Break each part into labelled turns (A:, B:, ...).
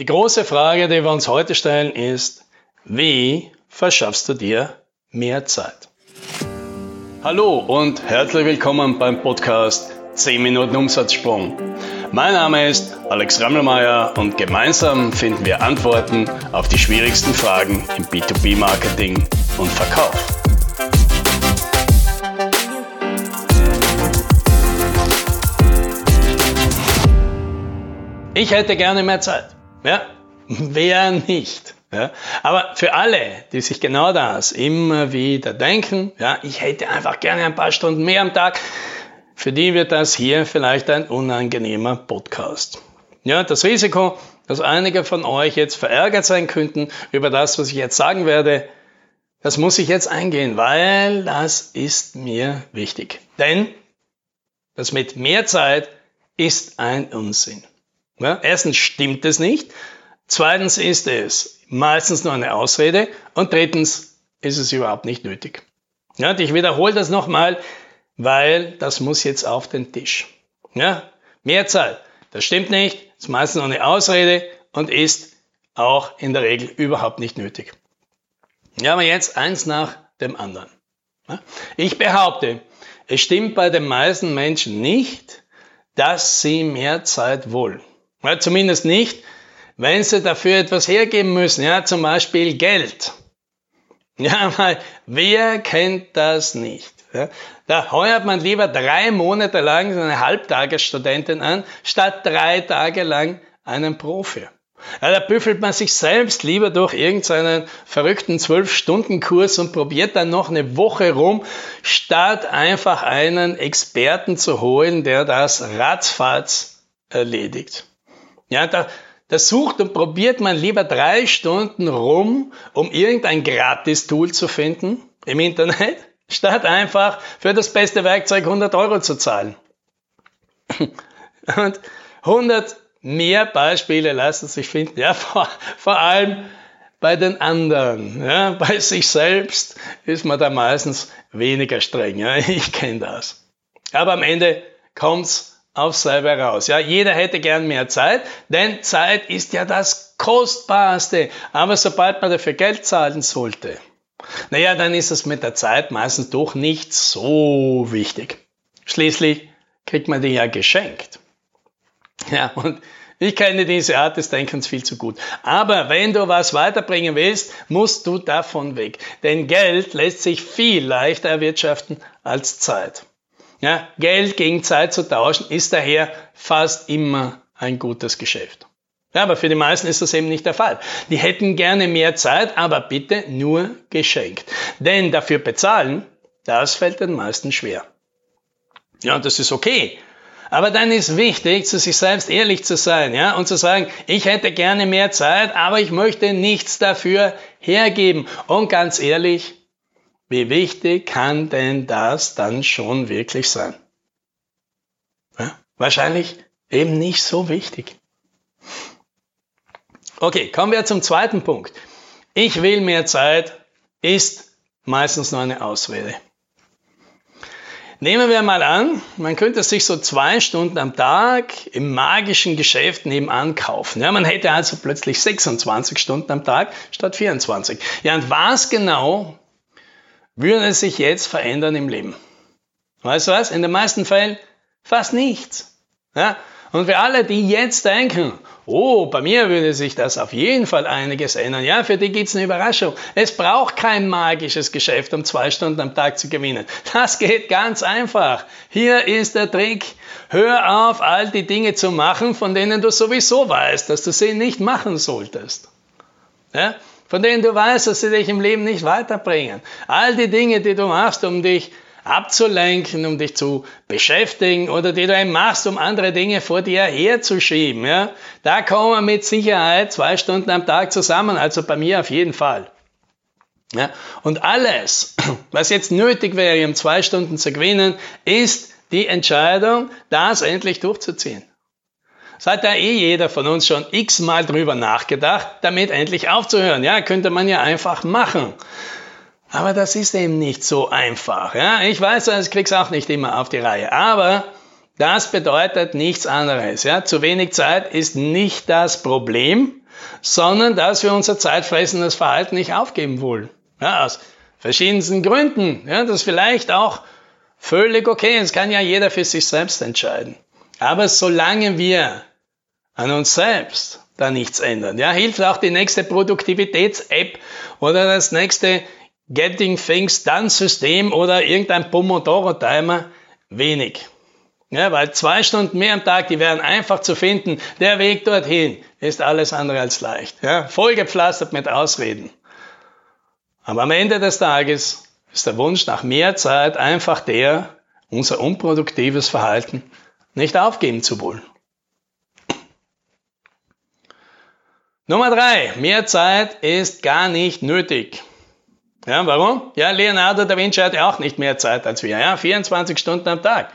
A: Die große Frage, die wir uns heute stellen, ist, wie verschaffst du dir mehr Zeit? Hallo und herzlich willkommen beim Podcast 10 Minuten Umsatzsprung. Mein Name ist Alex Rammelmeier und gemeinsam finden wir Antworten auf die schwierigsten Fragen im B2B-Marketing und Verkauf. Ich hätte gerne mehr Zeit. Ja, wer nicht? Ja, aber für alle, die sich genau das immer wieder denken, ja, ich hätte einfach gerne ein paar Stunden mehr am Tag, für die wird das hier vielleicht ein unangenehmer Podcast. Ja, das Risiko, dass einige von euch jetzt verärgert sein könnten über das, was ich jetzt sagen werde, das muss ich jetzt eingehen, weil das ist mir wichtig. Denn das mit mehr Zeit ist ein Unsinn. Ja, erstens stimmt es nicht. Zweitens ist es meistens nur eine Ausrede. Und drittens ist es überhaupt nicht nötig. Ja, ich wiederhole das nochmal, weil das muss jetzt auf den Tisch. Ja, mehr Zeit. Das stimmt nicht. Ist meistens nur eine Ausrede und ist auch in der Regel überhaupt nicht nötig. Ja, aber jetzt eins nach dem anderen. Ich behaupte, es stimmt bei den meisten Menschen nicht, dass sie mehr Zeit wollen. Ja, zumindest nicht, wenn sie dafür etwas hergeben müssen, ja, zum Beispiel Geld. Ja, weil wer kennt das nicht? Ja? Da heuert man lieber drei Monate lang eine Halbtagesstudentin an, statt drei Tage lang einen Profi. Ja, da büffelt man sich selbst lieber durch irgendeinen verrückten Zwölf-Stunden-Kurs und probiert dann noch eine Woche rum, statt einfach einen Experten zu holen, der das ratzfatz erledigt. Ja, da, da sucht und probiert man lieber drei Stunden rum, um irgendein Gratis-Tool zu finden im Internet, statt einfach für das beste Werkzeug 100 Euro zu zahlen. Und 100 mehr Beispiele lassen sich finden, ja, vor, vor allem bei den anderen. Ja, bei sich selbst ist man da meistens weniger streng. Ja, ich kenne das. Aber am Ende kommt's auf selber raus. Ja, jeder hätte gern mehr Zeit, denn Zeit ist ja das Kostbarste. Aber sobald man dafür Geld zahlen sollte, naja, dann ist es mit der Zeit meistens doch nicht so wichtig. Schließlich kriegt man die ja geschenkt. Ja, und ich kenne diese Art des Denkens viel zu gut. Aber wenn du was weiterbringen willst, musst du davon weg. Denn Geld lässt sich viel leichter erwirtschaften als Zeit. Ja, Geld gegen Zeit zu tauschen ist daher fast immer ein gutes Geschäft. Ja, aber für die meisten ist das eben nicht der Fall. Die hätten gerne mehr Zeit, aber bitte nur geschenkt. Denn dafür bezahlen, das fällt den meisten schwer. Ja, das ist okay. Aber dann ist wichtig, zu sich selbst ehrlich zu sein, ja, und zu sagen, ich hätte gerne mehr Zeit, aber ich möchte nichts dafür hergeben. Und ganz ehrlich, wie wichtig kann denn das dann schon wirklich sein? Ja, wahrscheinlich eben nicht so wichtig. Okay, kommen wir zum zweiten Punkt. Ich will mehr Zeit ist meistens nur eine Ausrede. Nehmen wir mal an, man könnte sich so zwei Stunden am Tag im magischen Geschäft nebenan kaufen. Ja, man hätte also plötzlich 26 Stunden am Tag statt 24. Ja, und was genau würde sich jetzt verändern im Leben? Weißt du was? In den meisten Fällen fast nichts. Ja? Und für alle, die jetzt denken, oh, bei mir würde sich das auf jeden Fall einiges ändern, ja, für die gibt's eine Überraschung. Es braucht kein magisches Geschäft, um zwei Stunden am Tag zu gewinnen. Das geht ganz einfach. Hier ist der Trick. Hör auf, all die Dinge zu machen, von denen du sowieso weißt, dass du sie nicht machen solltest. Ja? von denen du weißt, dass sie dich im Leben nicht weiterbringen. All die Dinge, die du machst, um dich abzulenken, um dich zu beschäftigen oder die du eben machst, um andere Dinge vor dir herzuschieben. Ja? Da kommen mit Sicherheit zwei Stunden am Tag zusammen, also bei mir auf jeden Fall. Ja? Und alles, was jetzt nötig wäre, um zwei Stunden zu gewinnen, ist die Entscheidung, das endlich durchzuziehen. Es hat ja eh jeder von uns schon x-mal drüber nachgedacht, damit endlich aufzuhören. Ja, könnte man ja einfach machen. Aber das ist eben nicht so einfach. Ja, ich weiß, ich krieg's auch nicht immer auf die Reihe. Aber das bedeutet nichts anderes. Ja, zu wenig Zeit ist nicht das Problem, sondern dass wir unser zeitfressendes Verhalten nicht aufgeben wollen. Ja, aus verschiedensten Gründen. Ja, das ist vielleicht auch völlig okay. Das kann ja jeder für sich selbst entscheiden. Aber solange wir an uns selbst da nichts ändern, ja, hilft auch die nächste Produktivitäts-App oder das nächste Getting Things Done System oder irgendein Pomodoro-Timer wenig. Ja, weil zwei Stunden mehr am Tag, die wären einfach zu finden. Der Weg dorthin ist alles andere als leicht. Ja, vollgepflastert mit Ausreden. Aber am Ende des Tages ist der Wunsch nach mehr Zeit einfach der, unser unproduktives Verhalten nicht aufgeben zu wollen. Nummer drei, mehr Zeit ist gar nicht nötig. Ja, warum? Ja, Leonardo da Vinci hatte auch nicht mehr Zeit als wir. Ja, 24 Stunden am Tag.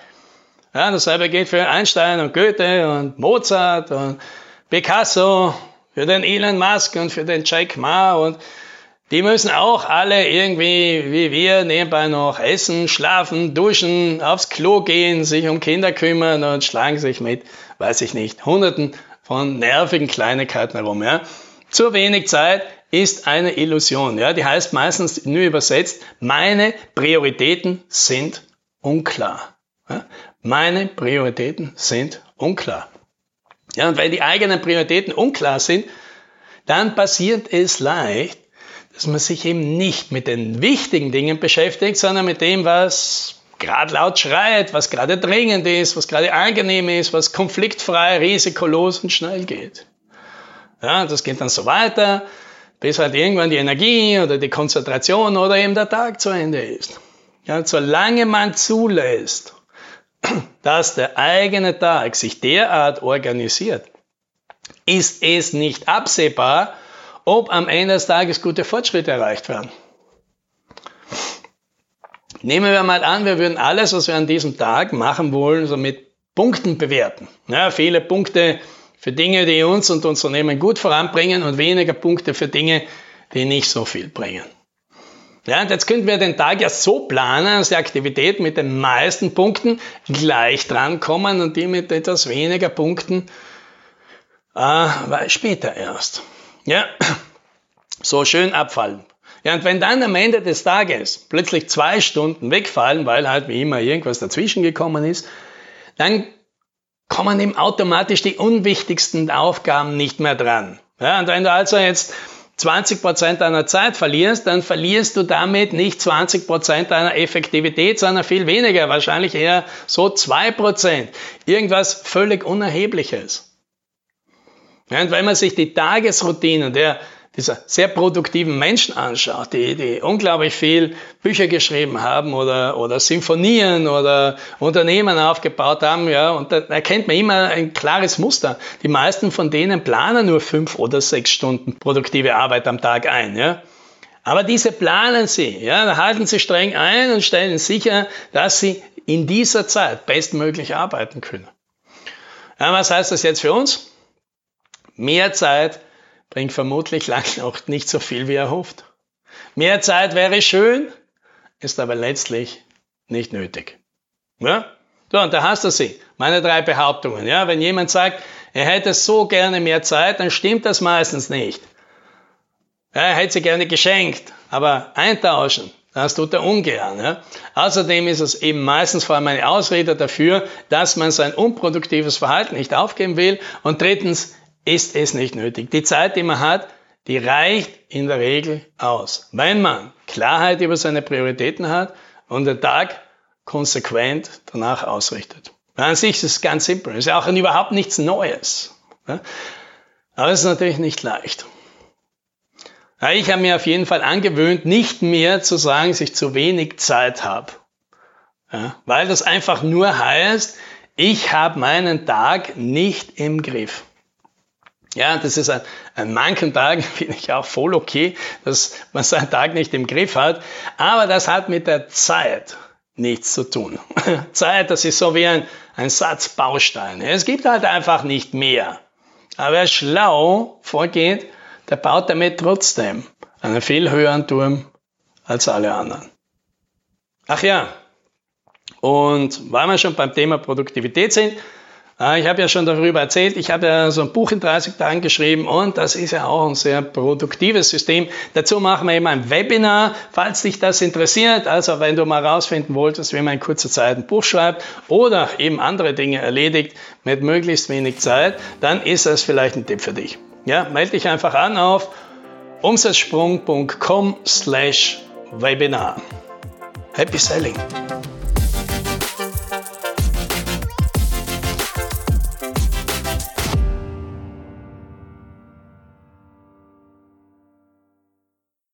A: Ja, dasselbe gilt für Einstein und Goethe und Mozart und Picasso, für den Elon Musk und für den Jack Ma und die müssen auch alle irgendwie, wie wir, nebenbei noch essen, schlafen, duschen, aufs Klo gehen, sich um Kinder kümmern und schlagen sich mit, weiß ich nicht, hunderten von nervigen Kleinigkeiten herum. Ja. Zu wenig Zeit ist eine Illusion. Ja. Die heißt meistens nur übersetzt, meine Prioritäten sind unklar. Ja. Meine Prioritäten sind unklar. Ja, und wenn die eigenen Prioritäten unklar sind, dann passiert es leicht, dass man sich eben nicht mit den wichtigen Dingen beschäftigt, sondern mit dem, was gerade laut schreit, was gerade dringend ist, was gerade angenehm ist, was konfliktfrei, risikolos und schnell geht. Ja, das geht dann so weiter, bis halt irgendwann die Energie oder die Konzentration oder eben der Tag zu Ende ist. Ja, solange man zulässt, dass der eigene Tag sich derart organisiert, ist es nicht absehbar, ob am Ende des Tages gute Fortschritte erreicht werden. Nehmen wir mal an, wir würden alles, was wir an diesem Tag machen wollen, so mit Punkten bewerten. Ja, viele Punkte für Dinge, die uns und unser Unternehmen gut voranbringen und weniger Punkte für Dinge, die nicht so viel bringen. Ja, und jetzt könnten wir den Tag ja so planen, dass die Aktivität mit den meisten Punkten gleich drankommen und die mit etwas weniger Punkten äh, später erst. Ja, so schön abfallen. Ja, und wenn dann am Ende des Tages plötzlich zwei Stunden wegfallen, weil halt wie immer irgendwas dazwischen gekommen ist, dann kommen eben automatisch die unwichtigsten Aufgaben nicht mehr dran. Ja, und wenn du also jetzt 20 Prozent deiner Zeit verlierst, dann verlierst du damit nicht 20 Prozent deiner Effektivität, sondern viel weniger, wahrscheinlich eher so zwei Prozent. Irgendwas völlig Unerhebliches. Ja, und wenn man sich die Tagesroutine der dieser sehr produktiven Menschen anschaut, die, die unglaublich viel Bücher geschrieben haben oder, oder Symphonien oder Unternehmen aufgebaut haben, ja, und da erkennt man immer ein klares Muster. Die meisten von denen planen nur fünf oder sechs Stunden produktive Arbeit am Tag ein, ja. Aber diese planen sie, ja, halten sie streng ein und stellen sicher, dass sie in dieser Zeit bestmöglich arbeiten können. Ja, was heißt das jetzt für uns? Mehr Zeit bringt vermutlich lang noch nicht so viel wie erhofft. Mehr Zeit wäre schön, ist aber letztlich nicht nötig. Ja? So, und da hast du sie. Meine drei Behauptungen. Ja, wenn jemand sagt, er hätte so gerne mehr Zeit, dann stimmt das meistens nicht. Ja, er hätte sie gerne geschenkt, aber eintauschen, das tut er ungern. Ja? Außerdem ist es eben meistens vor allem eine Ausrede dafür, dass man sein unproduktives Verhalten nicht aufgeben will. Und drittens, ist es nicht nötig. Die Zeit, die man hat, die reicht in der Regel aus. Wenn man Klarheit über seine Prioritäten hat und den Tag konsequent danach ausrichtet. An sich ist es ganz simpel. Es ist auch überhaupt nichts Neues. Aber es ist natürlich nicht leicht. Ich habe mir auf jeden Fall angewöhnt, nicht mehr zu sagen, dass ich zu wenig Zeit habe. Weil das einfach nur heißt, ich habe meinen Tag nicht im Griff. Ja, das ist ein, an manchen Tagen finde ich auch voll okay, dass man seinen Tag nicht im Griff hat. Aber das hat mit der Zeit nichts zu tun. Zeit, das ist so wie ein, ein Satz Bausteine. Es gibt halt einfach nicht mehr. Aber wer schlau vorgeht, der baut damit trotzdem einen viel höheren Turm als alle anderen. Ach ja, und weil wir schon beim Thema Produktivität sind, Ich habe ja schon darüber erzählt, ich habe ja so ein Buch in 30 Tagen geschrieben und das ist ja auch ein sehr produktives System. Dazu machen wir eben ein Webinar, falls dich das interessiert. Also wenn du mal herausfinden wolltest, wie man in kurzer Zeit ein Buch schreibt oder eben andere Dinge erledigt mit möglichst wenig Zeit, dann ist das vielleicht ein Tipp für dich. Ja, melde dich einfach an auf umsatzsprung.com slash Webinar. Happy Selling!